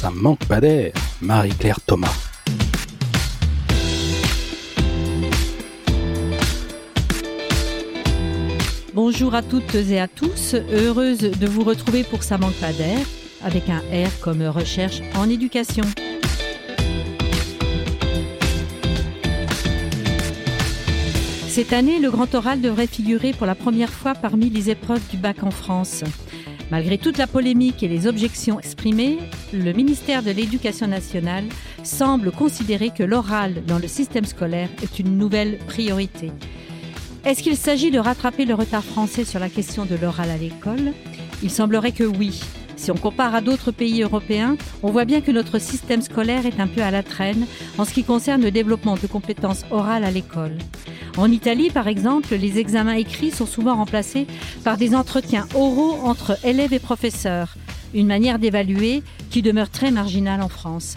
Ça manque pas d'air, Marie-Claire Thomas. Bonjour à toutes et à tous, heureuse de vous retrouver pour Ça manque pas d'air, avec un R comme recherche en éducation. Cette année, le grand oral devrait figurer pour la première fois parmi les épreuves du bac en France. Malgré toute la polémique et les objections exprimées, le ministère de l'Éducation nationale semble considérer que l'oral dans le système scolaire est une nouvelle priorité. Est-ce qu'il s'agit de rattraper le retard français sur la question de l'oral à l'école? Il semblerait que oui. Si on compare à d'autres pays européens, on voit bien que notre système scolaire est un peu à la traîne en ce qui concerne le développement de compétences orales à l'école. En Italie, par exemple, les examens écrits sont souvent remplacés par des entretiens oraux entre élèves et professeurs, une manière d'évaluer qui demeure très marginale en France.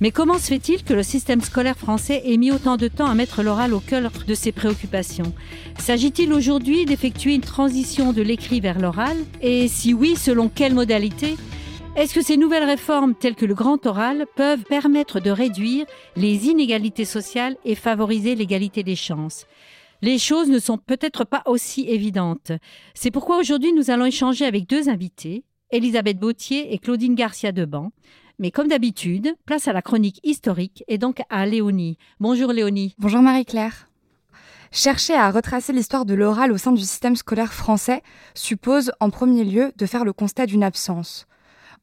Mais comment se fait-il que le système scolaire français ait mis autant de temps à mettre l'oral au cœur de ses préoccupations? S'agit-il aujourd'hui d'effectuer une transition de l'écrit vers l'oral? Et si oui, selon quelle modalité? Est-ce que ces nouvelles réformes telles que le grand oral peuvent permettre de réduire les inégalités sociales et favoriser l'égalité des chances? Les choses ne sont peut-être pas aussi évidentes. C'est pourquoi aujourd'hui nous allons échanger avec deux invités, Elisabeth Bautier et Claudine Garcia Deban. Mais comme d'habitude, place à la chronique historique et donc à Léonie. Bonjour Léonie. Bonjour Marie-Claire. Chercher à retracer l'histoire de l'oral au sein du système scolaire français suppose en premier lieu de faire le constat d'une absence.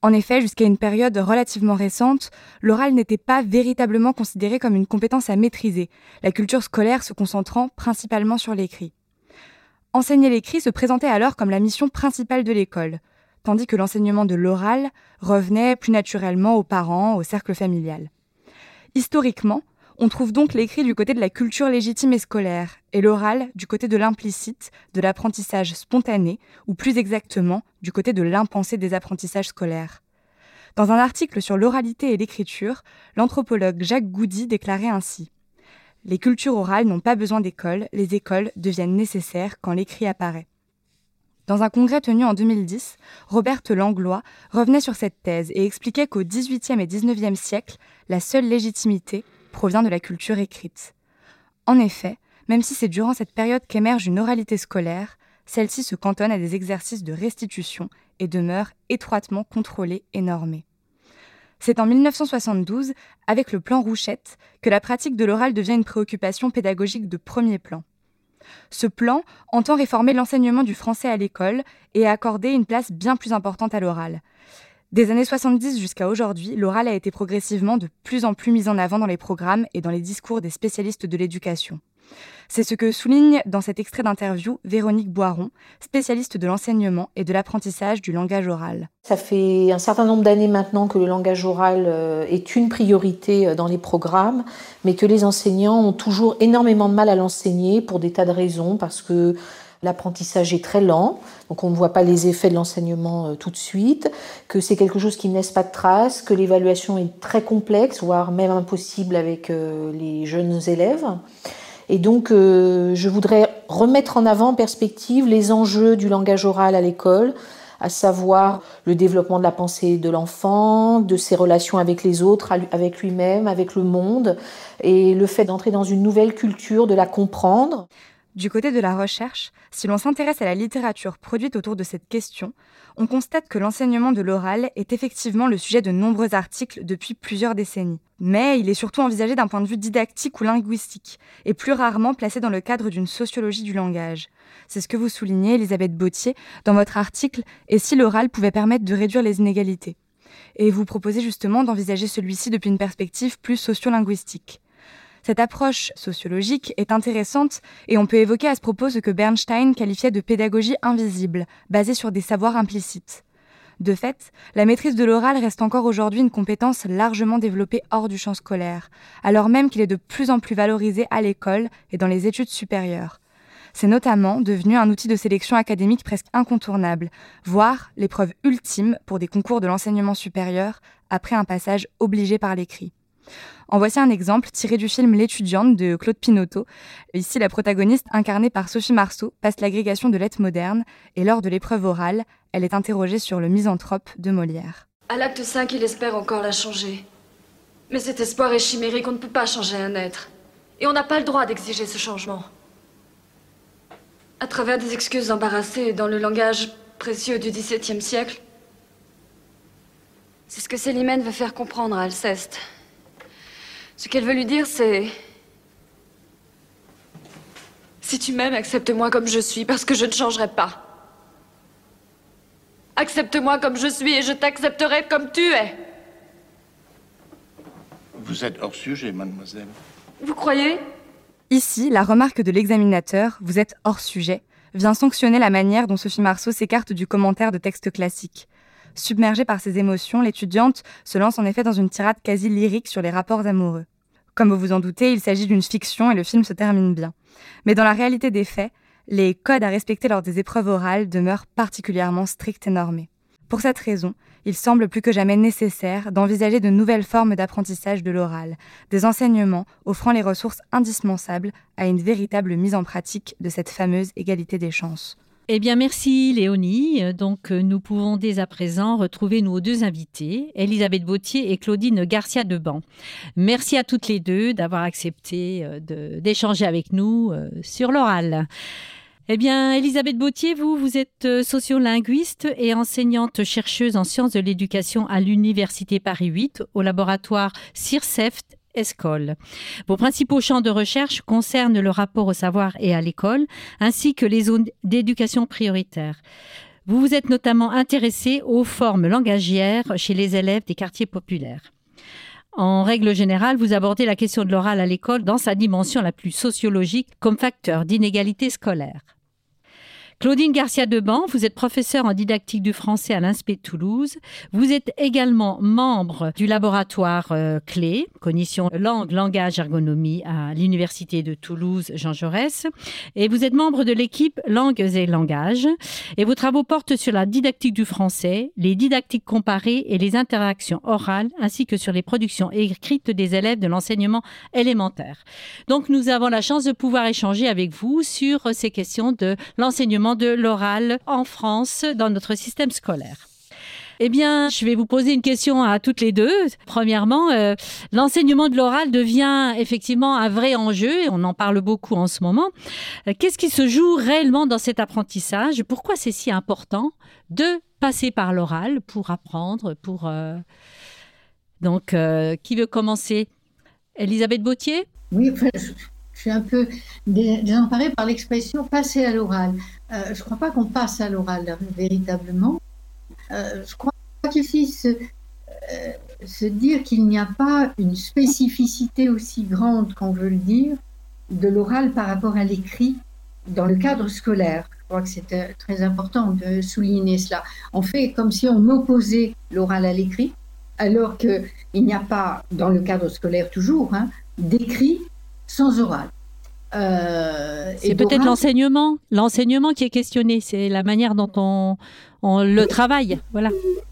En effet, jusqu'à une période relativement récente, l'oral n'était pas véritablement considéré comme une compétence à maîtriser, la culture scolaire se concentrant principalement sur l'écrit. Enseigner l'écrit se présentait alors comme la mission principale de l'école, tandis que l'enseignement de l'oral revenait plus naturellement aux parents, au cercle familial. Historiquement, on trouve donc l'écrit du côté de la culture légitime et scolaire, et l'oral du côté de l'implicite, de l'apprentissage spontané, ou plus exactement du côté de l'impensé des apprentissages scolaires. Dans un article sur l'oralité et l'écriture, l'anthropologue Jacques Goudy déclarait ainsi Les cultures orales n'ont pas besoin d'école, les écoles deviennent nécessaires quand l'écrit apparaît. Dans un congrès tenu en 2010, Roberte Langlois revenait sur cette thèse et expliquait qu'au XVIIIe et XIXe siècle, la seule légitimité provient de la culture écrite. En effet, même si c'est durant cette période qu'émerge une oralité scolaire, celle-ci se cantonne à des exercices de restitution et demeure étroitement contrôlée et normée. C'est en 1972, avec le plan Rouchette, que la pratique de l'oral devient une préoccupation pédagogique de premier plan. Ce plan entend réformer l'enseignement du français à l'école et accorder une place bien plus importante à l'oral. Des années 70 jusqu'à aujourd'hui, l'oral a été progressivement de plus en plus mis en avant dans les programmes et dans les discours des spécialistes de l'éducation. C'est ce que souligne dans cet extrait d'interview Véronique Boiron, spécialiste de l'enseignement et de l'apprentissage du langage oral. Ça fait un certain nombre d'années maintenant que le langage oral euh, est une priorité euh, dans les programmes, mais que les enseignants ont toujours énormément de mal à l'enseigner pour des tas de raisons, parce que l'apprentissage est très lent, donc on ne voit pas les effets de l'enseignement euh, tout de suite, que c'est quelque chose qui ne laisse pas de traces, que l'évaluation est très complexe, voire même impossible avec les jeunes élèves. Et donc, euh, je voudrais remettre en avant en perspective les enjeux du langage oral à l'école, à savoir le développement de la pensée de l'enfant, de ses relations avec les autres, avec lui-même, avec le monde, et le fait d'entrer dans une nouvelle culture, de la comprendre. Du côté de la recherche, si l'on s'intéresse à la littérature produite autour de cette question, on constate que l'enseignement de l'oral est effectivement le sujet de nombreux articles depuis plusieurs décennies. Mais il est surtout envisagé d'un point de vue didactique ou linguistique, et plus rarement placé dans le cadre d'une sociologie du langage. C'est ce que vous soulignez, Elisabeth Bautier, dans votre article Et si l'oral pouvait permettre de réduire les inégalités? Et vous proposez justement d'envisager celui-ci depuis une perspective plus sociolinguistique. Cette approche sociologique est intéressante et on peut évoquer à ce propos ce que Bernstein qualifiait de pédagogie invisible, basée sur des savoirs implicites. De fait, la maîtrise de l'oral reste encore aujourd'hui une compétence largement développée hors du champ scolaire, alors même qu'il est de plus en plus valorisé à l'école et dans les études supérieures. C'est notamment devenu un outil de sélection académique presque incontournable, voire l'épreuve ultime pour des concours de l'enseignement supérieur après un passage obligé par l'écrit. En voici un exemple tiré du film L'étudiante de Claude Pinoteau. Ici, la protagoniste, incarnée par Sophie Marceau, passe l'agrégation de lettres modernes et lors de l'épreuve orale, elle est interrogée sur le misanthrope de Molière. À l'acte 5, il espère encore la changer. Mais cet espoir est chimérique, on ne peut pas changer un être. Et on n'a pas le droit d'exiger ce changement. À travers des excuses embarrassées dans le langage précieux du XVIIe siècle, c'est ce que Célimène veut faire comprendre à Alceste. Ce qu'elle veut lui dire, c'est... Si tu m'aimes, accepte-moi comme je suis, parce que je ne changerai pas. Accepte-moi comme je suis et je t'accepterai comme tu es. Vous êtes hors sujet, mademoiselle. Vous croyez? Ici, la remarque de l'examinateur, vous êtes hors sujet, vient sanctionner la manière dont Sophie Marceau s'écarte du commentaire de textes classiques. Submergée par ses émotions, l'étudiante se lance en effet dans une tirade quasi lyrique sur les rapports amoureux. Comme vous vous en doutez, il s'agit d'une fiction et le film se termine bien. Mais dans la réalité des faits, les codes à respecter lors des épreuves orales demeurent particulièrement stricts et normés. Pour cette raison, il semble plus que jamais nécessaire d'envisager de nouvelles formes d'apprentissage de l'oral, des enseignements offrant les ressources indispensables à une véritable mise en pratique de cette fameuse égalité des chances. Eh bien, merci Léonie. Donc, euh, nous pouvons dès à présent retrouver nos deux invités, Elisabeth Bautier et Claudine Garcia Deban. Merci à toutes les deux d'avoir accepté euh, d'échanger avec nous euh, sur l'oral. Eh bien, Elisabeth Bautier, vous, vous êtes sociolinguiste et enseignante chercheuse en sciences de l'éducation à l'Université Paris 8 au laboratoire CIRCEFT Vos principaux champs de recherche concernent le rapport au savoir et à l'école, ainsi que les zones d'éducation prioritaire. Vous vous êtes notamment intéressé aux formes langagières chez les élèves des quartiers populaires. En règle générale, vous abordez la question de l'oral à l'école dans sa dimension la plus sociologique comme facteur d'inégalité scolaire. Claudine Garcia Deban, vous êtes professeure en didactique du français à l'INSPE Toulouse. Vous êtes également membre du laboratoire euh, clé, cognition langue, langage, ergonomie à l'Université de Toulouse Jean Jaurès. Et vous êtes membre de l'équipe langues et langages. Et vos travaux portent sur la didactique du français, les didactiques comparées et les interactions orales, ainsi que sur les productions écrites des élèves de l'enseignement élémentaire. Donc nous avons la chance de pouvoir échanger avec vous sur ces questions de l'enseignement de l'oral en France dans notre système scolaire. Eh bien, je vais vous poser une question à toutes les deux. Premièrement, euh, l'enseignement de l'oral devient effectivement un vrai enjeu et on en parle beaucoup en ce moment. Euh, qu'est-ce qui se joue réellement dans cet apprentissage? Pourquoi c'est si important de passer par l'oral pour apprendre pour euh, Donc, qui veut commencer? Elisabeth Bautier? Oui, suis un peu désemparée par l'expression passer à l'oral. Euh, je ne crois pas qu'on passe à l'oral véritablement. Euh, je crois qu'il faut se, euh, se dire qu'il n'y a pas une spécificité aussi grande qu'on veut le dire de l'oral par rapport à l'écrit dans le cadre scolaire. Je crois que c'est très important de souligner cela. On fait comme si on opposait l'oral à l'écrit, alors qu'il n'y a pas, dans le cadre scolaire toujours, hein, d'écrit sans oral. Euh, c'est peut-être l'enseignement, l'enseignement qui est questionné. C'est la manière dont on, on le travaille, voilà.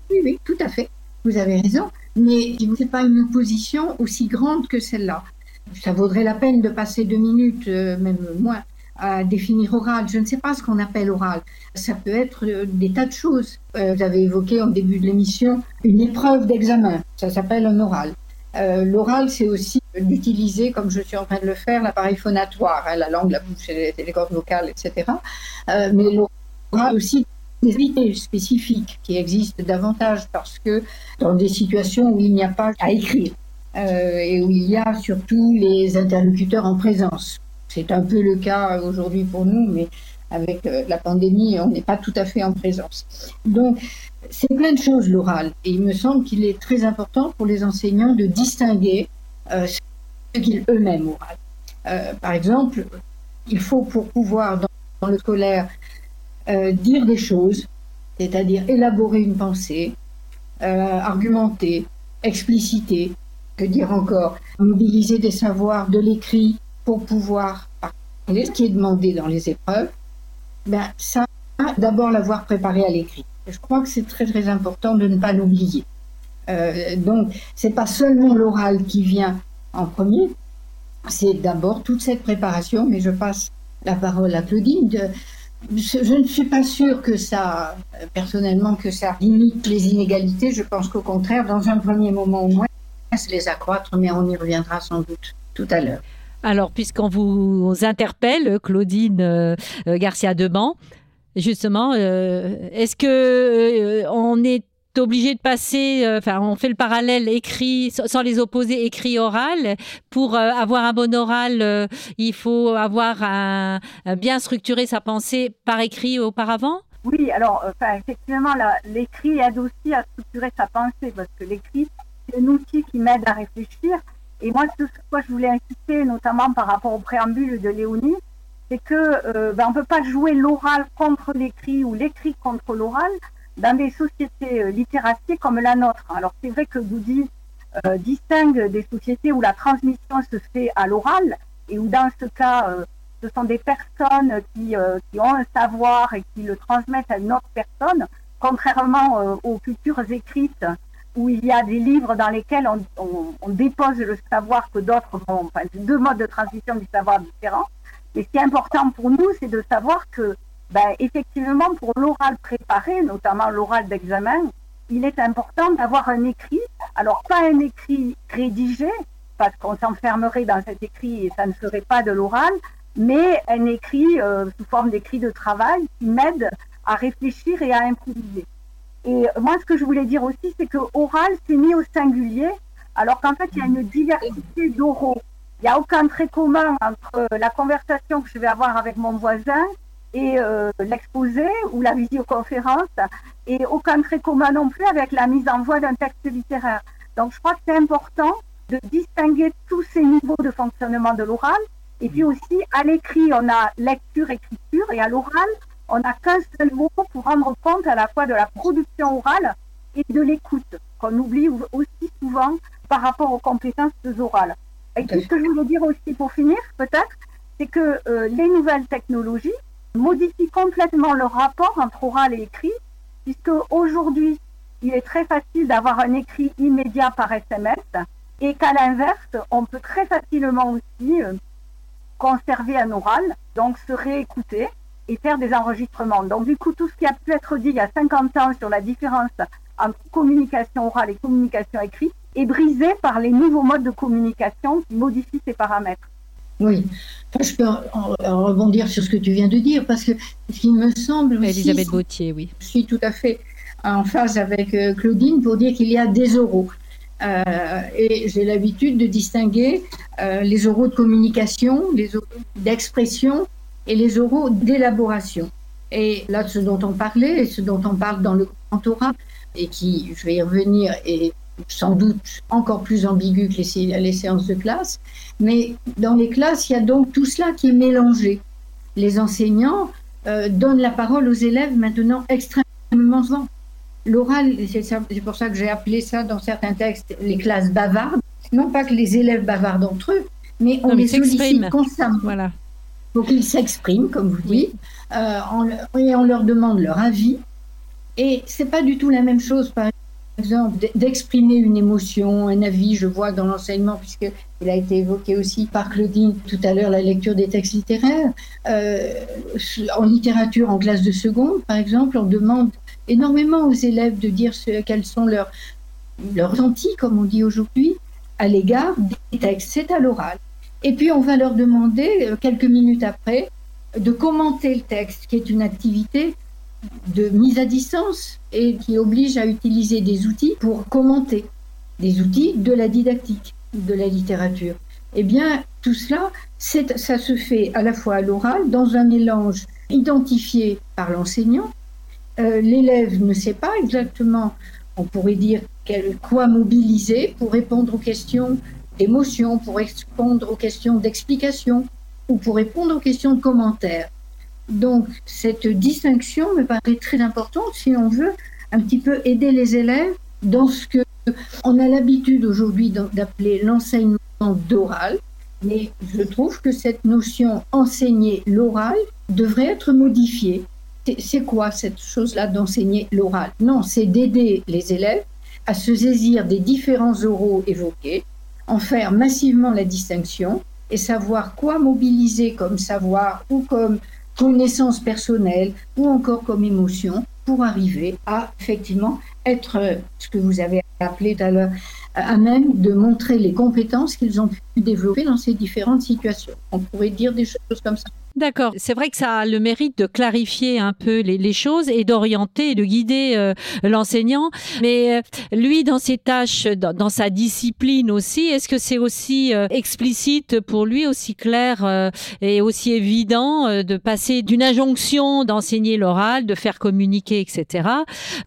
Oui, oui, tout à fait. Vous avez raison. Mais ce n'est pas une opposition aussi grande que celle-là. Ça vaudrait la peine de passer deux minutes, euh, même moins, à définir oral. Je ne sais pas ce qu'on appelle oral. Ça peut être euh, des tas de choses. vous avez évoqué en début de l'émission une épreuve d'examen. Ça s'appelle un oral. L'oral, c'est aussi d'utiliser, comme je suis en train de le faire, l'appareil phonatoire, hein, la langue, la bouche et les, cordes vocales, etc. Euh, mais aura aussi des unités spécifiques qui existent davantage parce que dans des situations où il n'y a pas à écrire euh, et où il y a surtout les interlocuteurs en présence. C'est un peu le cas aujourd'hui pour nous, mais avec euh, la pandémie, on n'est pas tout à fait en présence. Donc, c'est plein de choses l'oral. Et il me semble qu'il est très important pour les enseignants de distinguer ce qu'ils eux-mêmes oral. Euh, par exemple, il faut pour pouvoir dans, le scolaire euh, dire des choses, c'est-à-dire élaborer une pensée, argumenter, expliciter, que dire encore, mobiliser des savoirs de l'écrit pour pouvoir parler, ce qui est demandé dans les épreuves, ben ça, d'abord l'avoir préparé à l'écrit. Je crois que c'est très très important de ne pas l'oublier. Euh, donc, c'est pas seulement l'oral qui vient en premier, c'est d'abord toute cette préparation, mais je passe la parole à Claudine, je ne suis pas sûre que ça, personnellement, que ça limite les inégalités. Je pense qu'au contraire, dans un premier moment au moins, les accroître, mais on y reviendra sans doute tout à l'heure. Alors, puisqu'on vous interpelle, Claudine euh, euh, Garcia Deban, justement, euh, est-ce que on est obligé de passer, enfin, on fait le parallèle écrit, sans les opposer, écrit oral. Pour avoir un bon oral, il faut avoir un, bien structuré sa pensée par écrit auparavant? Oui, alors, effectivement, l'écrit aide aussi à structurer sa pensée, parce que l'écrit, c'est un outil qui m'aide à réfléchir. Et moi, ce sur quoi je voulais insister, notamment par rapport au préambule de Léonie, c'est que euh, ben, on ne peut pas jouer l'oral contre l'écrit ou l'écrit contre l'oral dans des sociétés euh, comme la nôtre. Alors c'est vrai que Goody euh, distingue des sociétés où la transmission se fait à l'oral et où dans ce cas, euh, ce sont des personnes qui, euh, qui, ont un savoir et qui le transmettent à une autre personne, contrairement aux cultures écrites où il y a des livres dans lesquels on, on, on dépose le savoir que d'autres vont, enfin, deux modes de transmission du savoir différents. Mais ce qui est important pour nous, c'est de savoir que, ben, effectivement, pour l'oral préparé, notamment l'oral d'examen, il est important d'avoir un écrit. Alors, pas un écrit rédigé, parce qu'on s'enfermerait dans cet écrit et ça ne serait pas de l'oral, mais un écrit euh, sous forme d'écrit de travail qui m'aide à réfléchir et à improviser. Et moi, ce que je voulais dire aussi, c'est que oral, c'est mis au singulier, alors qu'en fait, il y a une diversité d'oraux. Il n'y a aucun trait commun entre la conversation que je vais avoir avec mon voisin et euh, l'exposé ou la visioconférence, et aucun trait commun non plus avec la mise en voix d'un texte littéraire. Donc, je crois que c'est important de distinguer tous ces niveaux de fonctionnement de l'oral. Et puis aussi, à l'écrit, on a lecture, écriture, et à l'oral, on n'a qu'un seul mot pour rendre compte à la fois de la production orale et de l'écoute, qu'on oublie aussi souvent par rapport aux compétences orales. Et ce que je voulais dire aussi pour finir, peut-être, c'est que euh, les nouvelles technologies modifient complètement le rapport entre oral et écrit, puisque aujourd'hui, il est très facile d'avoir un écrit immédiat par SMS, et qu'à l'inverse, on peut très facilement aussi euh, conserver un oral, donc se réécouter et faire des enregistrements. Donc du coup, tout ce qui a pu être dit il y a 50 ans sur la différence entre communication orale et communication écrite est brisé par les nouveaux modes de communication qui modifient ces paramètres. Oui, je peux rebondir sur ce que tu viens de dire parce que ce qui me semble. Aussi, Elisabeth Bautier, oui. Je suis tout à fait en phase avec euh, Claudine pour dire qu'il y a des oraux. Euh, et j'ai l'habitude de distinguer euh, les oraux de communication, les oraux d'expression et les oraux d'élaboration. Et là, ce dont on parlait, et ce dont on parle dans le grand et qui, je vais y revenir, est sans doute encore plus ambigu que les, les séances de classe, mais dans les classes, il y a donc tout cela qui est mélangé. Les enseignants euh, donnent la parole aux élèves maintenant extrêmement souvent. L'oral, c'est pour ça que j'ai appelé ça dans certains textes les classes bavardes. Non pas que les élèves bavardent entre eux, mais on les sollicite constamment. Voilà pour qu'ils s'expriment, comme vous dites, euh, et on leur demande leur avis. Et c'est pas du tout la même chose, par exemple, d'exprimer une émotion, un avis. Je vois dans l'enseignement, puisqu'il a été évoqué aussi par Claudine tout à l'heure, la lecture des textes littéraires. Euh, en littérature, en classe de seconde, par exemple, on demande énormément aux élèves de dire ce, quels sont leurs, leurs comme on dit aujourd'hui, à l'égard des textes. C'est à l'oral. Et puis on va leur demander, euh, quelques minutes après, de commenter le texte, qui est une activité de mise à distance et qui oblige à utiliser des outils pour commenter, des outils de la didactique, de la littérature. Eh bien, tout cela, ça se fait à la fois à l'oral, dans un mélange identifié par l'enseignant. Euh, l'élève ne sait pas exactement, on pourrait dire, quel, quoi mobiliser pour répondre aux questions d'émotion, pour répondre aux questions d'explication ou pour répondre aux questions de commentaires. Donc, cette distinction me paraît très importante si on veut un petit peu aider les élèves dans ce que on a l'habitude aujourd'hui d'appeler l'enseignement d'oral, mais je trouve que cette notion enseigner l'oral devrait être modifiée. C'est quoi cette chose-là d'enseigner l'oral? Non, c'est d'aider les élèves à se saisir des différents oraux évoqués, en faire massivement la distinction et savoir quoi mobiliser comme savoir ou comme connaissance personnelle ou encore comme émotion pour arriver à effectivement être ce que vous avez appelé tout à l'heure à même de montrer les compétences qu'ils ont pu développer dans ces différentes situations. On pourrait dire des choses comme ça. D'accord. C'est vrai que ça a le mérite de clarifier un peu les, choses et d'orienter de guider euh, l'enseignant. Mais euh, lui, dans ses tâches, dans, sa discipline aussi, est-ce que c'est aussi euh, explicite pour lui, aussi clair et aussi évident de passer d'une injonction d'enseigner l'oral, de faire communiquer, etc.,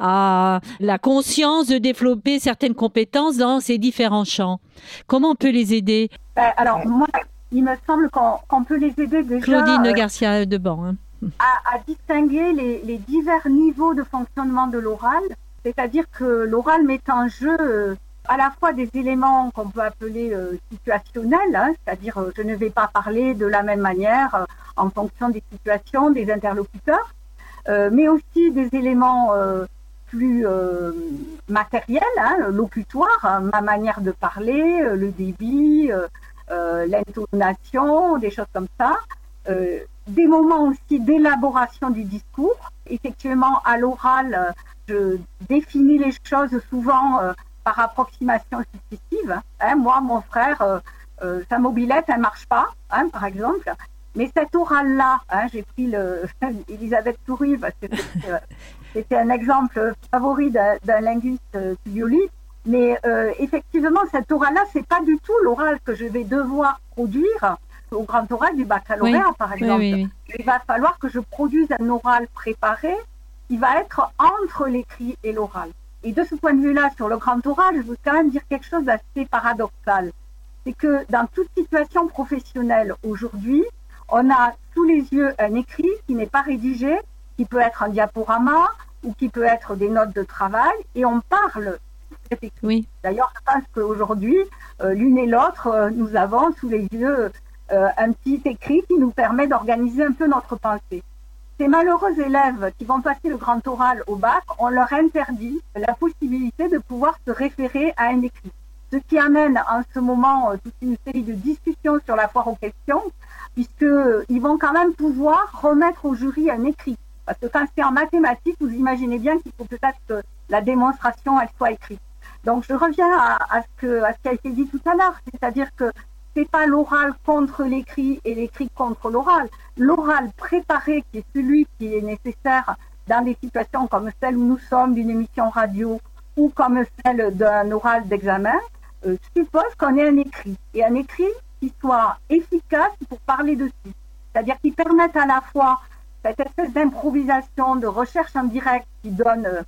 à la conscience de développer certaines compétences dans ces différents champs? Comment on peut les aider? Alors, moi, il me semble qu'on peut les aider déjà. Claudine euh, Garcia de Ban. Hein. À, distinguer les, divers niveaux de fonctionnement de l'oral, c'est-à-dire que l'oral met en jeu euh, à la fois des éléments qu'on peut appeler euh, situationnels, hein, c'est-à-dire je ne vais pas parler de la même manière en fonction des situations, des interlocuteurs, mais aussi des éléments plus matériels, hein, locutoires, hein, ma manière de parler, le débit, l'intonation, des choses comme ça. Euh, des moments aussi d'élaboration du discours. Effectivement, à l'oral, je définis les choses souvent euh, par approximation successive. Hein, moi, mon frère, sa mobilette, elle marche pas, hein, par exemple. Mais cet oral-là, hein, j'ai pris le Elisabeth Toury parce que c'était un exemple favori d'un linguiste violiste. Mais euh, effectivement, cet oral-là, c'est pas du tout l'oral que je vais devoir produire au grand oral du baccalauréat, par exemple. Il va falloir que je produise un oral préparé qui va être entre l'écrit et l'oral. Et de ce point de vue-là, sur le grand oral, je veux quand même dire quelque chose d'assez paradoxal. C'est que dans toute situation professionnelle aujourd'hui, on a sous les yeux un écrit qui n'est pas rédigé, qui peut être un diaporama ou qui peut être des notes de travail, et on parle oui. D'ailleurs, je pense qu'aujourd'hui, euh, l'une et l'autre, euh, nous avons sous les yeux euh, un petit écrit qui nous permet d'organiser un peu notre pensée. Ces malheureux élèves qui vont passer le grand oral au bac, on leur interdit la possibilité de pouvoir se référer à un écrit. Ce qui amène en ce moment toute une série de discussions sur la foire aux questions, puisqu'ils vont quand même pouvoir remettre au jury un écrit. Parce que quand c'est en mathématiques, vous imaginez bien qu'il faut peut-être que la démonstration elle soit écrite. Donc je reviens à, ce ce qui a été dit tout à l'heure, c'est-à-dire que c'est pas l'oral contre l'écrit et l'écrit contre l'oral. L'oral préparé, qui est celui qui est nécessaire dans des situations comme celle où nous sommes d'une émission radio ou comme celle d'un oral d'examen, euh, suppose qu'on ait un écrit. Et un écrit qui soit efficace pour parler dessus. C'est-à-dire qui permette à la fois cette espèce d'improvisation, de recherche en direct qui donne euh,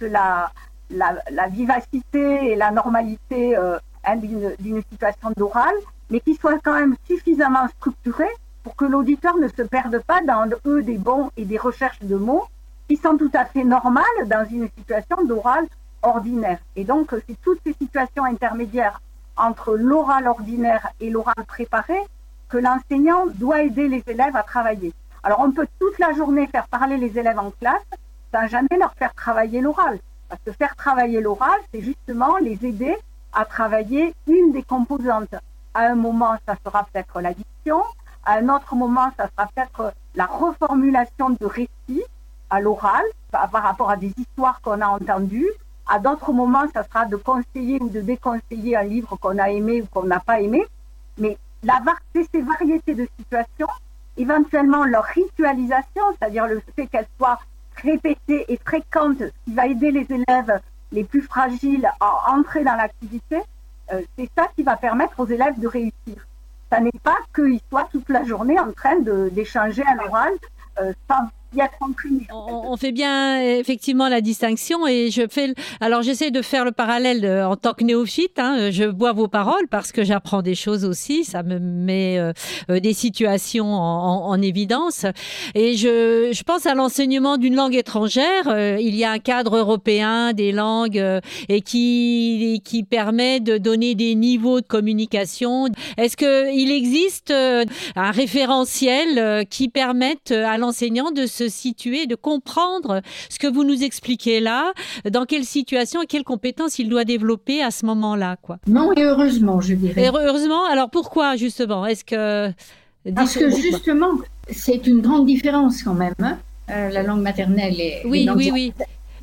la, la, vivacité et la normalité euh, hein, d'une situation d'oral, mais qui soit quand même suffisamment structuré pour que l'auditeur ne se perde pas dans eux des bons et des recherches de mots qui sont tout à fait normales dans une situation d'oral ordinaire. Et donc, c'est toutes ces situations intermédiaires entre l'oral ordinaire et l'oral préparé que l'enseignant doit aider les élèves à travailler. Alors, on peut toute la journée faire parler les élèves en classe sans jamais leur faire travailler l'oral. Parce que faire travailler l'oral, c'est justement les aider à travailler une des composantes. À un moment, ça sera peut-être l'addiction. À un autre moment, ça sera peut-être la reformulation de récits à l'oral par rapport à des histoires qu'on a entendues. À d'autres moments, ça sera de conseiller ou de déconseiller un livre qu'on a aimé ou qu'on n'a pas aimé. Mais la, ces variétés de situations, éventuellement leur ritualisation, c'est-à-dire le fait qu'elles soient répétée et fréquente qui va aider les élèves les plus fragiles à entrer dans l'activité, euh, c'est ça qui va permettre aux élèves de réussir. Ça n'est pas qu'ils soient toute la journée en train d'échanger à l'oral euh, sans on, fait bien effectivement la distinction et je fais. Alors j'essaie de faire le parallèle euh, en tant que néophyte. Hein, je bois vos paroles parce que j'apprends des choses aussi. Ça me met euh, euh, des situations en, évidence. Et je, je pense à l'enseignement d'une langue étrangère. il y a un cadre européen des langues et qui qui permet de donner des niveaux de communication. Est-ce que il existe un référentiel qui permette à l'enseignant de se se situer, de comprendre ce que vous nous expliquez là, dans quelle situation et quelles compétences il doit développer à ce moment-là, quoi. Non, et heureusement, je dirais. Et heureusement, alors pourquoi justement? Est-ce que Parce que justement, c'est une grande différence quand même. Hein. Euh, la langue maternelle et oui, oui, oui.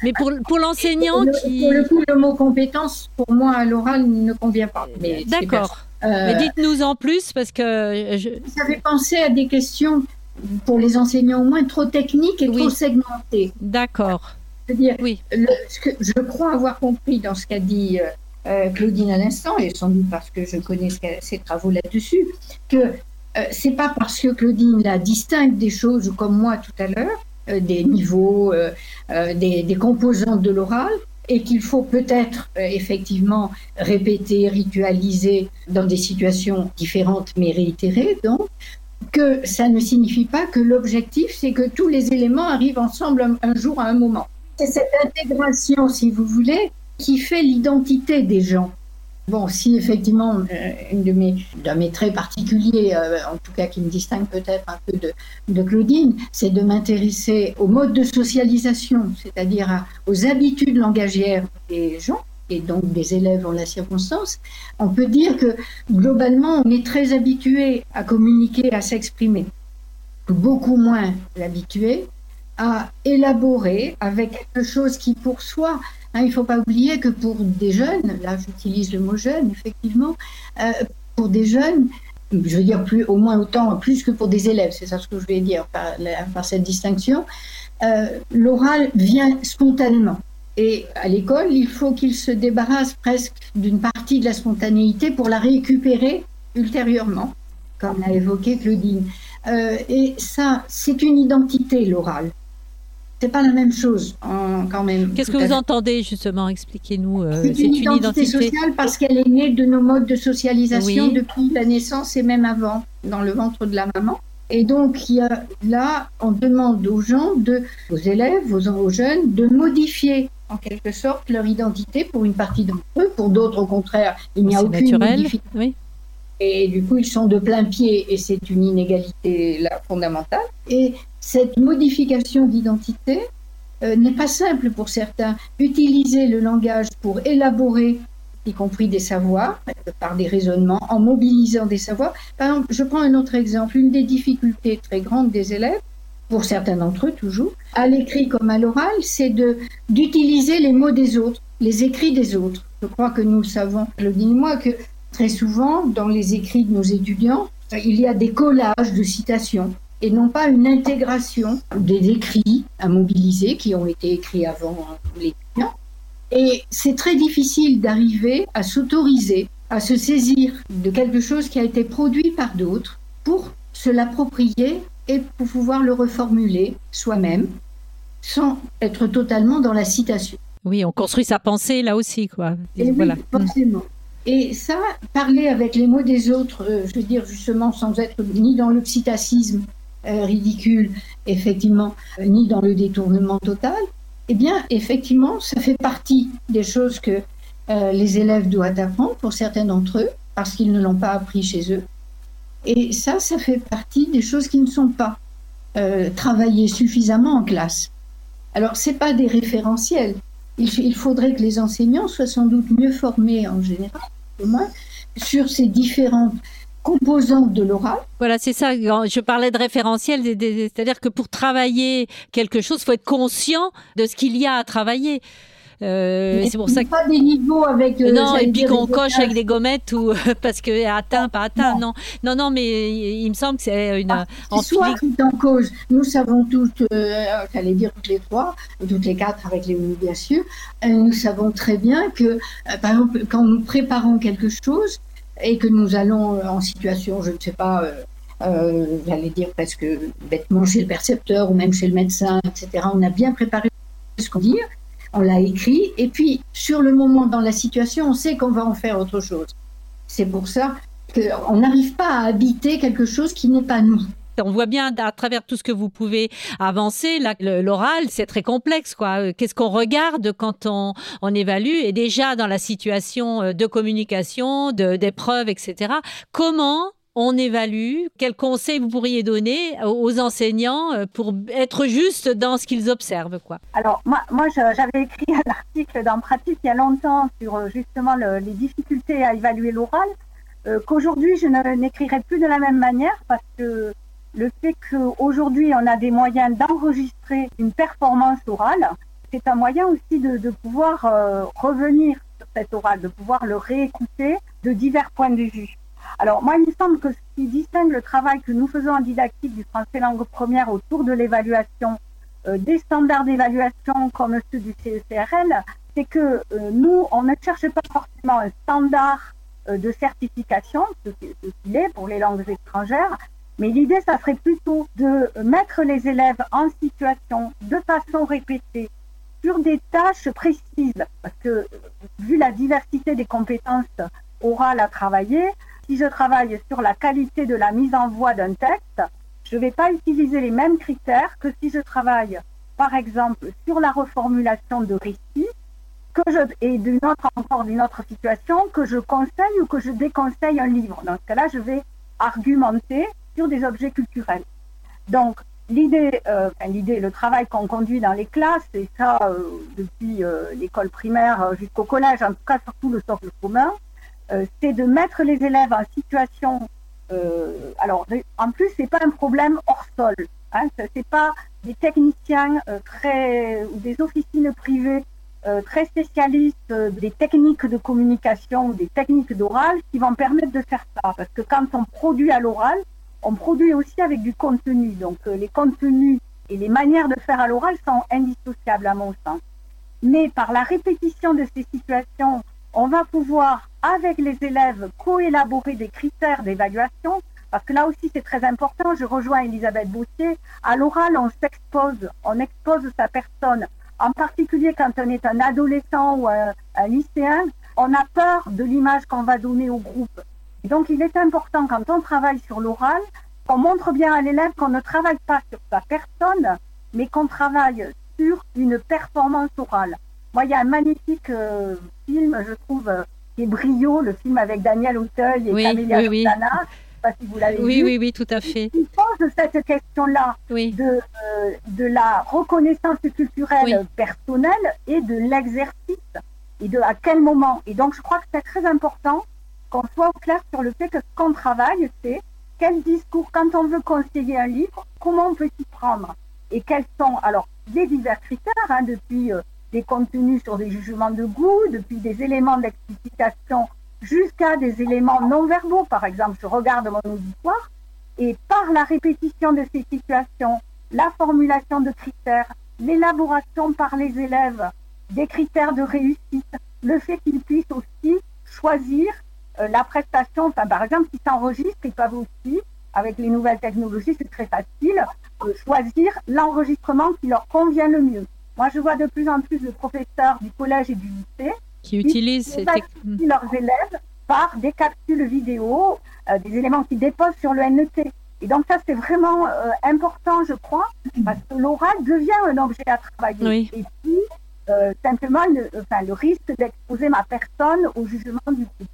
Mais pour, pour l'enseignant qui. Pour le coup, le mot compétence, pour moi, à l'oral, ne convient pas. D'accord. Mais dites-nous en plus, parce que. Je... J'avais pensé à des questions pour les enseignants au moins trop techniques et trop segmentées. D'accord. C'est-à-dire, oui. ce que je crois avoir compris dans ce qu'a dit euh, euh, Claudine à l'instant, et sans doute parce que je connais ses travaux là-dessus, que euh, c'est pas parce que Claudine la distingue des choses comme moi tout à l'heure, des niveaux, des, des, composantes de l'oral, et qu'il faut peut-être effectivement répéter, ritualiser dans des situations différentes mais réitérées, donc, que ça ne signifie pas que l'objectif, c'est que tous les éléments arrivent ensemble un, jour à un moment. C'est cette intégration, si vous voulez, qui fait l'identité des gens. Bon, si effectivement, euh, une de mes, traits particuliers, euh, en tout cas qui me distingue peut-être un peu de, de Claudine, c'est de m'intéresser au mode de socialisation, c'est-à-dire aux habitudes langagières des gens, et donc des élèves en la circonstance, on peut dire que globalement, on est très habitué à communiquer, à s'exprimer. Beaucoup moins l'habitué à élaborer avec quelque chose qui pour soi, hein, il ne faut pas oublier que pour des jeunes, là j'utilise le mot jeune, effectivement, euh, pour des jeunes, je veux dire plus, au moins autant, plus que pour des élèves, c'est ça ce que je vais dire par, par cette distinction, euh, l'oral vient spontanément. Et à l'école, il faut qu'il se débarrasse presque d'une partie de la spontanéité pour la récupérer ultérieurement, comme l'a évoqué Claudine. Euh, et ça, c'est une identité, l'oral. C'est pas la même chose, quand même. Qu'est-ce que vous entendez justement? Expliquez-nous. Euh, c'est une, identité sociale parce qu'elle est née de nos modes de socialisation depuis la naissance et même avant, dans le ventre de la maman. Et donc, il y a, là, on demande aux gens, de, aux élèves, aux, aux jeunes, de modifier en quelque sorte leur identité pour une partie d'entre eux. Pour d'autres, au contraire, il n'y a aucune modification. Oui. Et du coup, ils sont de plein pied et c'est une inégalité là, fondamentale. Et cette modification d'identité euh, n'est pas simple pour certains. Utiliser le langage pour élaborer, y compris des savoirs, par des raisonnements, en mobilisant des savoirs. Par exemple, je prends un autre exemple. Une des difficultés très grandes des élèves, pour certains d'entre eux toujours, à l'écrit comme à l'oral, c'est d'utiliser les mots des autres, les écrits des autres. Je crois que nous savons, Claudine et moi, que très souvent, dans les écrits de nos étudiants, il y a des collages de citations et non pas une intégration des écrits à mobiliser qui ont été écrits avant l'étudiant. Et c'est très difficile d'arriver à s'autoriser, à se saisir de quelque chose qui a été produit par d'autres pour se l'approprier et pour pouvoir le reformuler soi-même sans être totalement dans la citation. Oui, on construit sa pensée là aussi, quoi. Et voilà. forcément. Et ça, parler avec les mots des autres, euh, je veux dire justement sans être ni dans le euh, ridicule, effectivement, euh, ni dans le détournement total, eh bien, effectivement, ça fait partie des choses que les élèves doivent apprendre pour certains d'entre eux, parce qu'ils ne l'ont pas appris chez eux. Et ça, ça fait partie des choses qui ne sont pas euh, travaillées suffisamment en classe. Alors, ce pas des référentiels. Il, faudrait que les enseignants soient sans doute mieux formés en général, au moins, sur ces différentes composantes de l'oral. Voilà, c'est ça. Je parlais de référentiel, c'est-à-dire que pour travailler quelque chose, il faut être conscient de ce qu'il y a à travailler. Euh, c'est pour ça que pas des niveaux avec euh, non et puis qu'on coche avec des gommettes ou parce que atteint pas atteint non. non. Non mais il, me semble que c'est une ah, en soit en cause. Nous savons toutes euh, j'allais dire toutes les trois toutes les quatre avec les bien sûr euh, nous savons très bien que par exemple quand nous préparons quelque chose et que nous allons en situation je ne sais pas euh, j'allais dire presque bêtement chez le percepteur ou même chez le médecin, etc. On a bien préparé ce qu'on dit on l'a écrit, et puis sur le moment dans la situation, on sait qu'on va en faire autre chose. C'est pour ça qu'on n'arrive pas à habiter quelque chose qui n'est pas nous. On voit bien à travers tout ce que vous pouvez avancer, l'oral, c'est très complexe. quoi. Qu'est-ce qu'on regarde quand on, évalue? Et déjà dans la situation de communication, d'épreuve, etc. Comment on évalue Quels conseils vous pourriez donner aux enseignants euh, pour être juste dans ce qu'ils observent quoi Alors, moi, j'avais écrit un article dans Pratique il y a longtemps sur euh, justement les difficultés à évaluer l'oral. euh, qu'aujourd'hui je n'écrirai plus de la même manière parce que le fait qu'aujourd'hui on a des moyens d'enregistrer une performance orale, c'est un moyen aussi de, pouvoir revenir sur cette orale, de pouvoir le réécouter de divers points de vue. Alors moi, il me semble que ce qui distingue le travail que nous faisons en didactique du français langue première autour de l'évaluation euh, des standards d'évaluation comme ceux du CECRL, c'est que euh, nous, on ne cherche pas forcément un standard euh, de certification, ce qu'il est pour les langues étrangères, mais l'idée, ça serait plutôt de mettre les élèves en situation de façon répétée sur des tâches précises, parce que vu la diversité des compétences orales à travailler, si je travaille sur la qualité de la mise en voix d'un texte, je ne vais pas utiliser les mêmes critères que si je travaille, par exemple, sur la reformulation de récits, que je, et d'une autre encore d'une autre situation, que je conseille ou que je déconseille un livre. Dans ce cas-là, je vais argumenter sur des objets culturels. Donc, l'idée, euh, l'idée, le travail qu'on conduit dans les classes, et ça euh, depuis euh, l'école primaire jusqu'au collège, en tout cas surtout le socle commun, c'est de mettre les élèves en situation. Euh, alors, en plus, c'est pas un problème hors sol. Hein, c'est pas des techniciens euh, très ou des officines privées très spécialistes des techniques de communication ou des techniques d'oral qui vont permettre de faire ça. Parce que quand on produit à l'oral, on produit aussi avec du contenu. Donc les contenus et les manières de faire à l'oral sont indissociables à mon sens. Mais par la répétition de ces situations on va pouvoir, avec les élèves, coélaborer des critères d'évaluation, parce que là aussi c'est très important, je rejoins Elisabeth Boutier, à l'oral on s'expose, on expose sa personne, en particulier quand on est un adolescent ou un, lycéen, on a peur de l'image qu'on va donner au groupe. donc il est important quand on travaille sur l'oral, qu'on montre bien à l'élève qu'on ne travaille pas sur sa personne, mais qu'on travaille sur une performance orale. Moi, il y a un magnifique euh, film, je trouve, euh, qui est Brio, le film avec Daniel Auteuil et oui, Camélia oui, oui. Je ne sais pas si vous l'avez oui, vu. Oui, oui, tout à fait. Il pose cette question-là oui. de, euh, de la reconnaissance culturelle personnelle et de l'exercice et de à quel moment. Et donc, je crois que c'est très important qu'on soit au clair sur le fait que ce qu'on travaille, c'est quel discours, quand on veut conseiller un livre, comment on peut s'y prendre et quels sont alors les divers critères, hein, depuis euh, des contenus sur des jugements de goût, depuis des éléments d'explicitation jusqu'à des éléments non verbaux. Par exemple, je regarde mon auditoire et par la répétition de ces situations, la formulation de critères, l'élaboration par les élèves des critères de réussite, le fait qu'ils puissent aussi choisir euh, la prestation, enfin par exemple, s'ils s'enregistrent, ils peuvent aussi, avec les nouvelles technologies, c'est très facile, euh, choisir l'enregistrement qui leur convient le mieux. Moi, je vois de plus en plus de professeurs du collège et du lycée Qui utilisent ces techniques. leurs élèves par des capsules vidéo, euh, des éléments qu'ils déposent sur le NET. Et donc ça, c'est vraiment euh, important, je crois, parce que l'oral devient un objet à travailler. Oui. Et puis, euh, simplement, le, enfin, le risque d'exposer ma personne au jugement du groupe.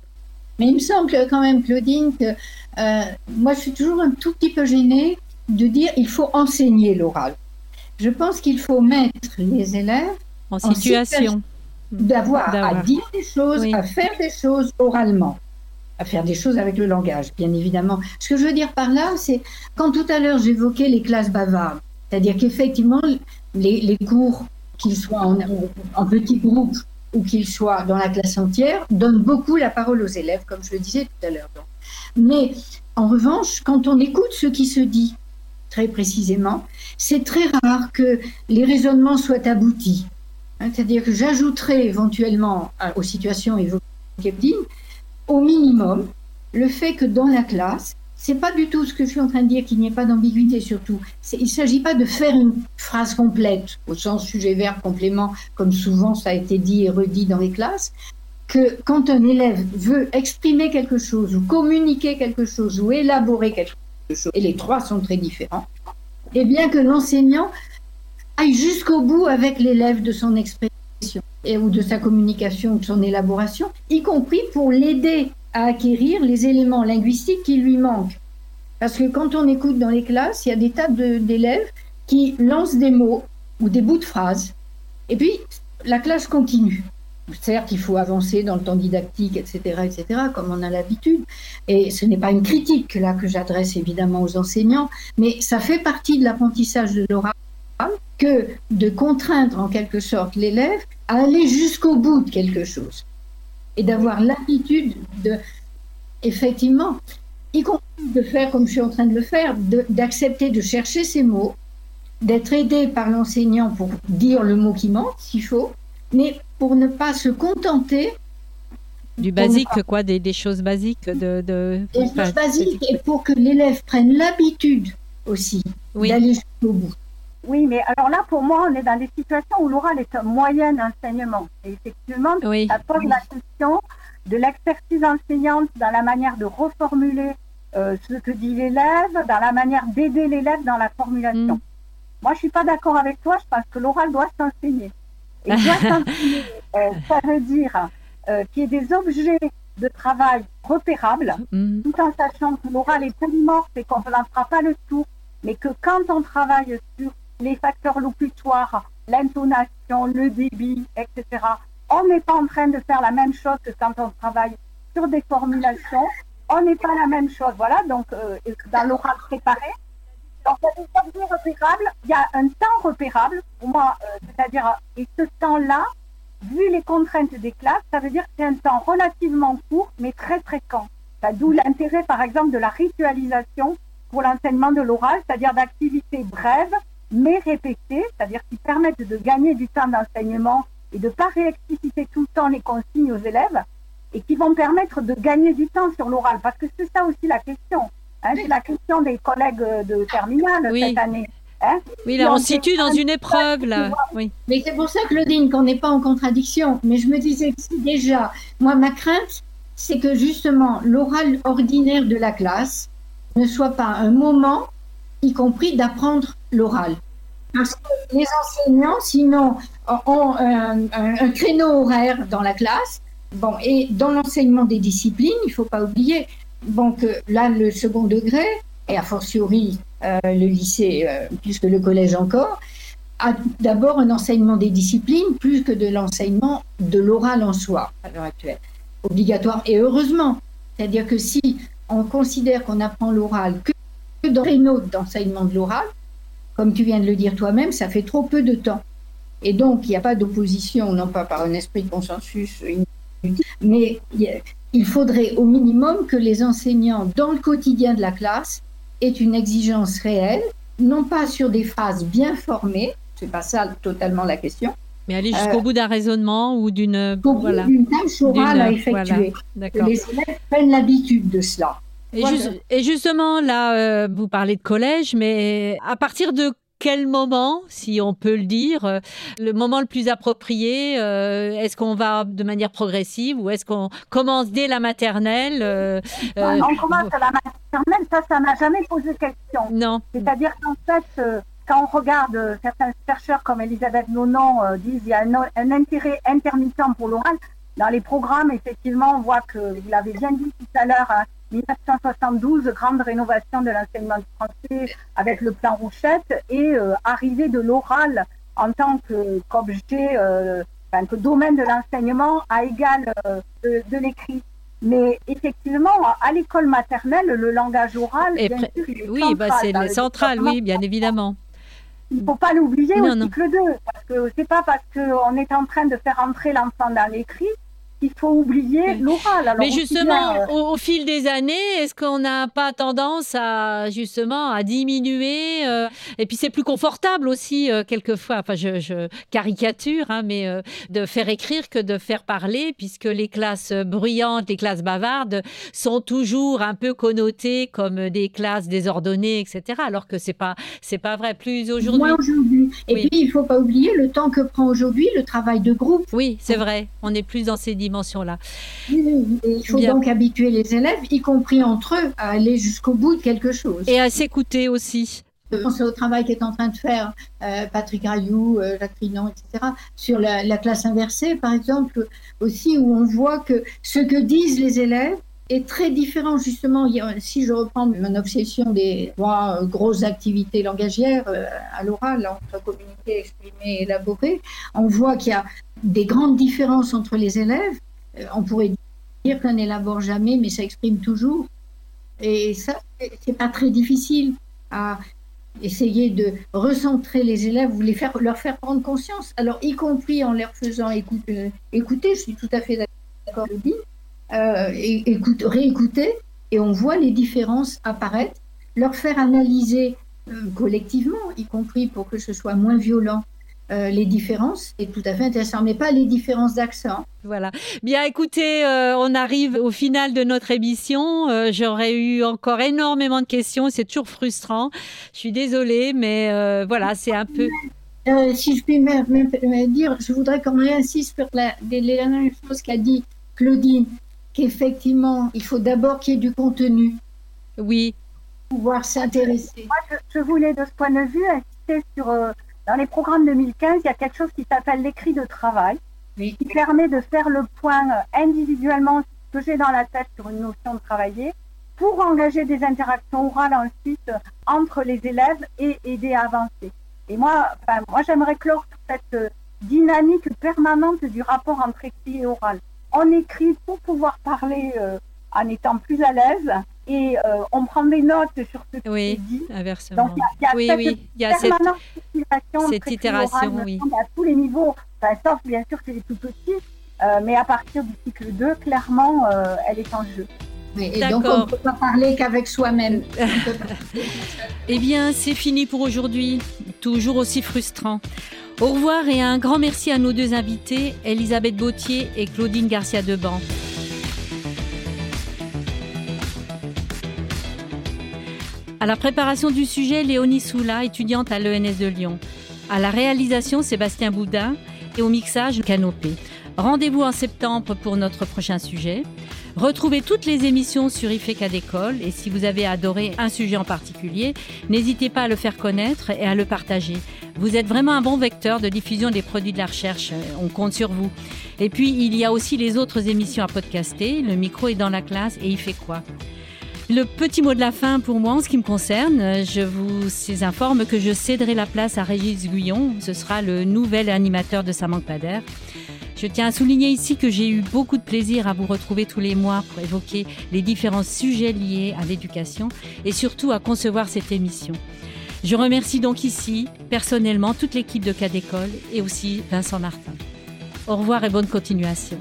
Mais il me semble quand même, Claudine, que euh, moi, je suis toujours un tout petit peu gênée de dire il faut enseigner l'oral. Je pense qu'il faut mettre les élèves En En situation. d'avoir à dire des choses, Oui. à faire des choses oralement, à faire des choses avec le langage, bien évidemment. Ce que je veux dire par là, c'est quand tout à l'heure j'évoquais les classes bavardes, c'est-à-dire qu'effectivement, les, les cours, qu'ils soient en, en petits groupes ou qu'ils soient dans la classe entière, donnent beaucoup la parole aux élèves, comme je le disais tout à l'heure. Mais en revanche, quand on écoute ce qui se dit très précisément, c'est très rare que les raisonnements soient aboutis. Hein, C'est-à-dire que j'ajouterai éventuellement aux situations évoquées au minimum, le fait que dans la classe, c'est pas du tout ce que je suis en train de dire, qu'il n'y ait pas d'ambiguïté surtout. Il ne s'agit pas de faire une phrase complète, au sens sujet-verbe complément, comme souvent ça a été dit et redit dans les classes, que quand un élève veut exprimer quelque chose ou communiquer quelque chose ou élaborer quelque chose, et les trois sont très différents, eh bien que l'enseignant aille jusqu'au bout avec l'élève de son expression et, ou de sa communication ou de son élaboration, y compris pour l'aider à acquérir les éléments linguistiques qui lui manquent. Parce que quand on écoute dans les classes, il y a des tas d'élèves qui lancent des mots ou des bouts de phrases, et puis la classe continue. Certes, il faut avancer dans le temps didactique, etc., etc., comme on a l'habitude. Et ce n'est pas une critique là que j'adresse évidemment aux enseignants, mais ça fait partie de l'apprentissage de l'oral que de contraindre en quelque sorte l'élève à aller jusqu'au bout de quelque chose et d'avoir l'habitude de, effectivement, y compris de faire comme je suis en train de le faire, d'accepter de, chercher ces mots, d'être aidé par l'enseignant pour dire le mot qui manque s'il faut, mais pour ne pas se contenter du basique, quoi, des, choses basiques. De, des choses basiques, et pour que l'élève prenne l'habitude aussi d'aller jusqu'au bout. Oui, mais alors là, pour moi, on est dans des situations où l'oral est un moyen d'enseignement. Et effectivement, ça pose la question de l'expertise enseignante dans la manière de reformuler euh, ce que dit l'élève, dans la manière d'aider l'élève dans la formulation. Mm. Moi, je suis pas d'accord avec toi. Je pense que l'oral doit s'enseigner. Et doit euh, ça veut dire euh, qu'il y ait des objets de travail repérables, mm. tout en sachant que l'oral est polymorphe et qu'on ne fera pas le tour, mais que quand on travaille sur les facteurs locutoires, l'intonation, le débit, etc., on n'est pas en train de faire la même chose que quand on travaille sur des formulations. On n'est pas la même chose. Voilà, donc euh, dans l'oral préparé. Donc, il y a des. Il y a un temps repérable, pour moi, euh, c'est-à-dire, et ce temps-là, vu les contraintes des classes, ça veut dire que c'est un temps relativement court, mais très fréquent. D'où l'intérêt, par exemple, de la ritualisation pour l'enseignement de l'oral, c'est-à-dire d'activités brèves, mais répétées, c'est-à-dire qui permettent de gagner du temps d'enseignement et de ne pas réexpliciter tout le temps les consignes aux élèves et qui vont permettre de gagner du temps sur l'oral. Parce que c'est ça aussi la question. Hein, c'est la question des collègues de terminale cette année. Hein. Oui, là, on se situe dans une épreuve, là. Oui. Mais c'est pour ça, Claudine, qu'on n'est pas en contradiction. Mais je me disais déjà, moi, ma crainte, c'est que justement, l'oral ordinaire de la classe ne soit pas un moment, y compris d'apprendre l'oral. Parce que les enseignants, sinon, ont un, créneau horaire dans la classe. Bon, et dans l'enseignement des disciplines, il ne faut pas oublier que là, le second degré, et a fortiori euh, le lycée, euh, plus que le collège encore, a d'abord un enseignement des disciplines plus que de l'enseignement de l'oral en soi, à l'heure actuelle. Obligatoire, et heureusement. C'est-à-dire que si on considère qu'on apprend l'oral que dans les notes d'enseignement de l'oral, comme tu viens de le dire toi-même, ça fait trop peu de temps. Et donc, il n'y a pas d'opposition, non pas par un esprit de consensus, mais il faudrait au minimum que les enseignants, dans le quotidien de la classe, aient une exigence réelle, non pas sur des phrases bien formées, c'est pas ça totalement la question, mais aller jusqu'au euh, bout d'un raisonnement ou d'une voilà, tâche orale à effectuer. les élèves prennent l'habitude de cela. Et, justement, là, euh, vous parlez de collège, mais à partir de quel moment, si on peut le dire, euh, le moment le plus approprié euh, Est-ce qu'on va de manière progressive ou est-ce qu'on commence dès la maternelle On commence à la maternelle, ça, ça m'a jamais posé question. Non. C'est-à-dire qu'en fait, quand on regarde certains chercheurs comme Elisabeth Nonon disent qu'il y a un, un, intérêt intermittent pour l'oral, dans les programmes, effectivement, on voit que, vous l'avez bien dit tout à l'heure, 1972, grande rénovation de l'enseignement français avec le plan Rouchette et euh, arrivée de l'oral en tant qu'objet, euh, enfin, que domaine de l'enseignement à égal euh, de, l'écrit. Mais effectivement, à l'école maternelle, le langage oral, bien sûr, il est oui, bah, c'est central, oui, bien évidemment. Il ne faut pas l'oublier au cycle 2, parce que c'est pas parce qu'on est en train de faire entrer l'enfant dans l'écrit il faut oublier l'oral. Mais justement, euh, au, fil des années, est-ce qu'on n'a pas tendance à justement à diminuer euh, Et puis c'est plus confortable aussi euh, quelquefois. Enfin, je, caricature, hein, mais de faire écrire que de faire parler, puisque les classes bruyantes, les classes bavardes sont toujours un peu connotées comme des classes désordonnées, etc. Alors que c'est pas c'est pas vrai. Plus aujourd'hui. aujourd'hui. Et puis il faut pas oublier le temps que prend aujourd'hui le travail de groupe. Oui, c'est vrai. On est plus dans ces dimensions Il faut donc habituer les élèves, y compris entre eux, à aller jusqu'au bout de quelque chose. Et à s'écouter aussi. Je pense au travail qu'est en train de faire euh, Patrick Rayou, euh, Jacques Trinon, etc., sur la, classe inversée, par exemple, aussi, où on voit que ce que disent les élèves est très différent justement. Si je reprends mon obsession des trois grosses activités langagières euh, à l'oral, entre communiquer, exprimer, élaborer, on voit qu'il y a des grandes différences entre les élèves. Euh, on pourrait dire qu'on n'élabore jamais, mais ça exprime toujours. Et ça, c'est pas très difficile à essayer de recentrer les élèves, vous les faire, leur faire prendre conscience. Alors, y compris en leur faisant écouter, écouter je suis tout à fait d'accord euh, écoute, réécouter, et on voit les différences apparaître, leur faire analyser euh, collectivement, y compris pour que ce soit moins violent euh, les différences est tout à fait intéressant, mais pas les différences d'accent. Voilà. Bien, écoutez, euh, on arrive au final de notre émission. Euh, j'aurais eu encore énormément de questions. C'est toujours frustrant. Je suis désolée, mais voilà, c'est un peu. si je puis me, dire, je voudrais qu'on réinsiste sur la, dernière chose qu'a dit Claudine, qu'effectivement, il faut d'abord qu'il y ait du contenu. Oui. Pouvoir s'intéresser. Moi, je, je, voulais, de ce point de vue, insister sur dans les programmes 2015, il y a quelque chose qui s'appelle l'écrit de travail, qui permet de faire le point euh, individuellement ce que j'ai dans la tête sur une notion de travailler, pour engager des interactions orales ensuite euh, entre les élèves et aider à avancer. Et moi, enfin, moi j'aimerais clore cette euh, dynamique permanente du rapport entre écrit et oral. On écrit pour pouvoir parler en étant plus à l'aise et euh, on prend des notes sur ce qui oui, est dit. Inversement. Donc il y a, oui, cette, oui, il y a cette, cette itération, oui. à tous les niveaux, enfin, sauf bien sûr que les tout petits, euh, mais à partir du cycle 2, clairement, euh, elle est en jeu. et donc on ne peut pas parler qu'avec soi-même. eh bien, c'est fini pour aujourd'hui. Toujours aussi frustrant. Au revoir et un grand merci à nos deux invités, Elisabeth Bautier et Claudine Garcia Deban. À la préparation du sujet, Léonie Soula, étudiante à l'ENS de Lyon. À la réalisation, Sébastien Boudin et au mixage, Canopé. Rendez-vous en septembre pour notre prochain sujet. Retrouvez toutes les émissions sur IFECA d'école et si vous avez adoré un sujet en particulier, n'hésitez pas à le faire connaître et à le partager. Vous êtes vraiment un bon vecteur de diffusion des produits de la recherche. On compte sur vous. Et puis, il y a aussi les autres émissions à podcaster. Le micro est dans la classe et il fait quoi? Le petit mot de la fin pour moi en ce qui me concerne, je vous informe que je céderai la place à Régis Guyon. Ce sera le nouvel animateur de Samantha Pader. Je tiens à souligner ici que j'ai eu beaucoup de plaisir à vous retrouver tous les mois pour évoquer les différents sujets liés à l'éducation et surtout à concevoir cette émission. Je remercie donc ici personnellement toute l'équipe de Cas d'école et aussi Vincent Martin. Au revoir et bonne continuation.